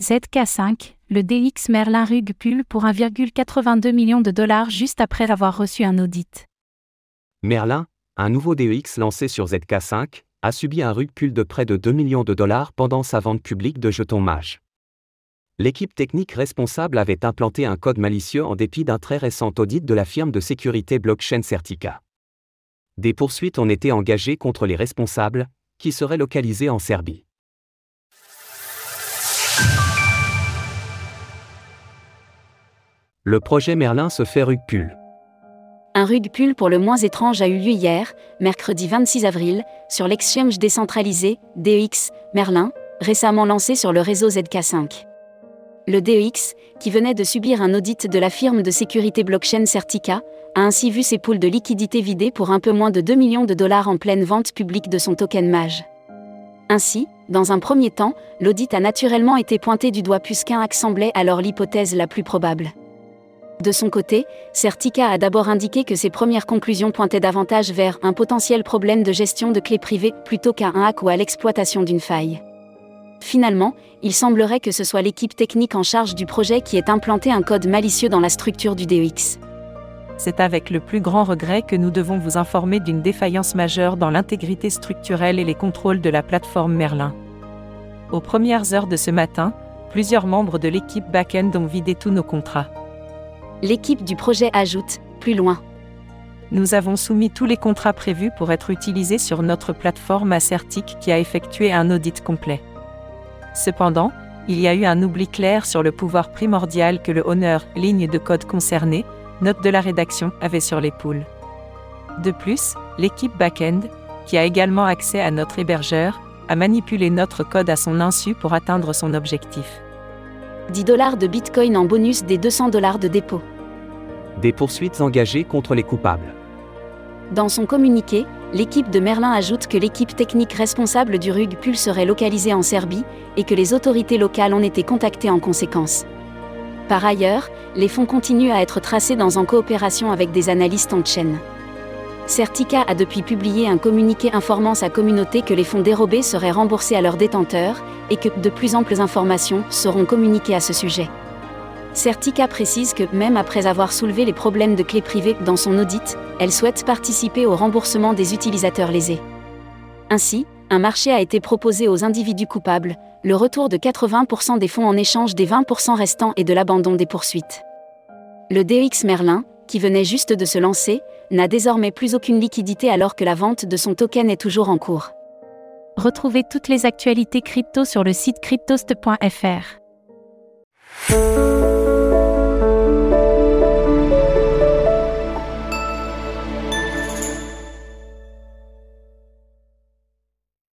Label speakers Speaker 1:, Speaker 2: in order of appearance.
Speaker 1: ZK5, le DX Merlin Rug Pull pour 1,82 million de dollars juste après avoir reçu un audit.
Speaker 2: Merlin, un nouveau DEX lancé sur ZK5, a subi un rug pull de près de 2 millions de dollars pendant sa vente publique de jetons MAGE. L'équipe technique responsable avait implanté un code malicieux en dépit d'un très récent audit de la firme de sécurité blockchain Certica. Des poursuites ont été engagées contre les responsables, qui seraient localisés en Serbie. Le projet Merlin se fait rug pull.
Speaker 3: Un rug pull pour le moins étrange a eu lieu hier, mercredi 26 avril, sur l'exchange décentralisé, DEX, Merlin, récemment lancé sur le réseau ZK5. Le DEX, qui venait de subir un audit de la firme de sécurité blockchain Certica, a ainsi vu ses poules de liquidités vidées pour un peu moins de 2 millions de dollars en pleine vente publique de son token MAGE. Ainsi, dans un premier temps, l'audit a naturellement été pointé du doigt puisqu'un hack semblait alors l'hypothèse la plus probable. De son côté, Certica a d'abord indiqué que ses premières conclusions pointaient davantage vers un potentiel problème de gestion de clés privées plutôt qu'à un hack ou à l'exploitation d'une faille. Finalement, il semblerait que ce soit l'équipe technique en charge du projet qui ait implanté un code malicieux dans la structure du DEX.
Speaker 4: C'est avec le plus grand regret que nous devons vous informer d'une défaillance majeure dans l'intégrité structurelle et les contrôles de la plateforme Merlin. Aux premières heures de ce matin, plusieurs membres de l'équipe back-end ont vidé tous nos contrats.
Speaker 3: L'équipe du projet ajoute, plus loin.
Speaker 4: Nous avons soumis tous les contrats prévus pour être utilisés sur notre plateforme Acertic qui a effectué un audit complet. Cependant, il y a eu un oubli clair sur le pouvoir primordial que le honneur, ligne de code concernée, note de la rédaction, avait sur les poules. De plus, l'équipe back-end, qui a également accès à notre hébergeur, a manipulé notre code à son insu pour atteindre son objectif.
Speaker 3: 10 dollars de Bitcoin en bonus des 200 dollars de dépôt.
Speaker 2: Des poursuites engagées contre les coupables.
Speaker 3: Dans son communiqué, l'équipe de Merlin ajoute que l'équipe technique responsable du RUG Pull serait localisée en Serbie et que les autorités locales ont été contactées en conséquence. Par ailleurs, les fonds continuent à être tracés dans en coopération avec des analystes en chaîne. Certica a depuis publié un communiqué informant sa communauté que les fonds dérobés seraient remboursés à leurs détenteurs et que de plus amples informations seront communiquées à ce sujet. Certica précise que, même après avoir soulevé les problèmes de clés privées dans son audit, elle souhaite participer au remboursement des utilisateurs lésés. Ainsi, un marché a été proposé aux individus coupables, le retour de 80% des fonds en échange des 20% restants et de l'abandon des poursuites. Le DX Merlin, qui venait juste de se lancer, n'a désormais plus aucune liquidité alors que la vente de son token est toujours en cours.
Speaker 1: Retrouvez toutes les actualités crypto sur le site cryptost.fr.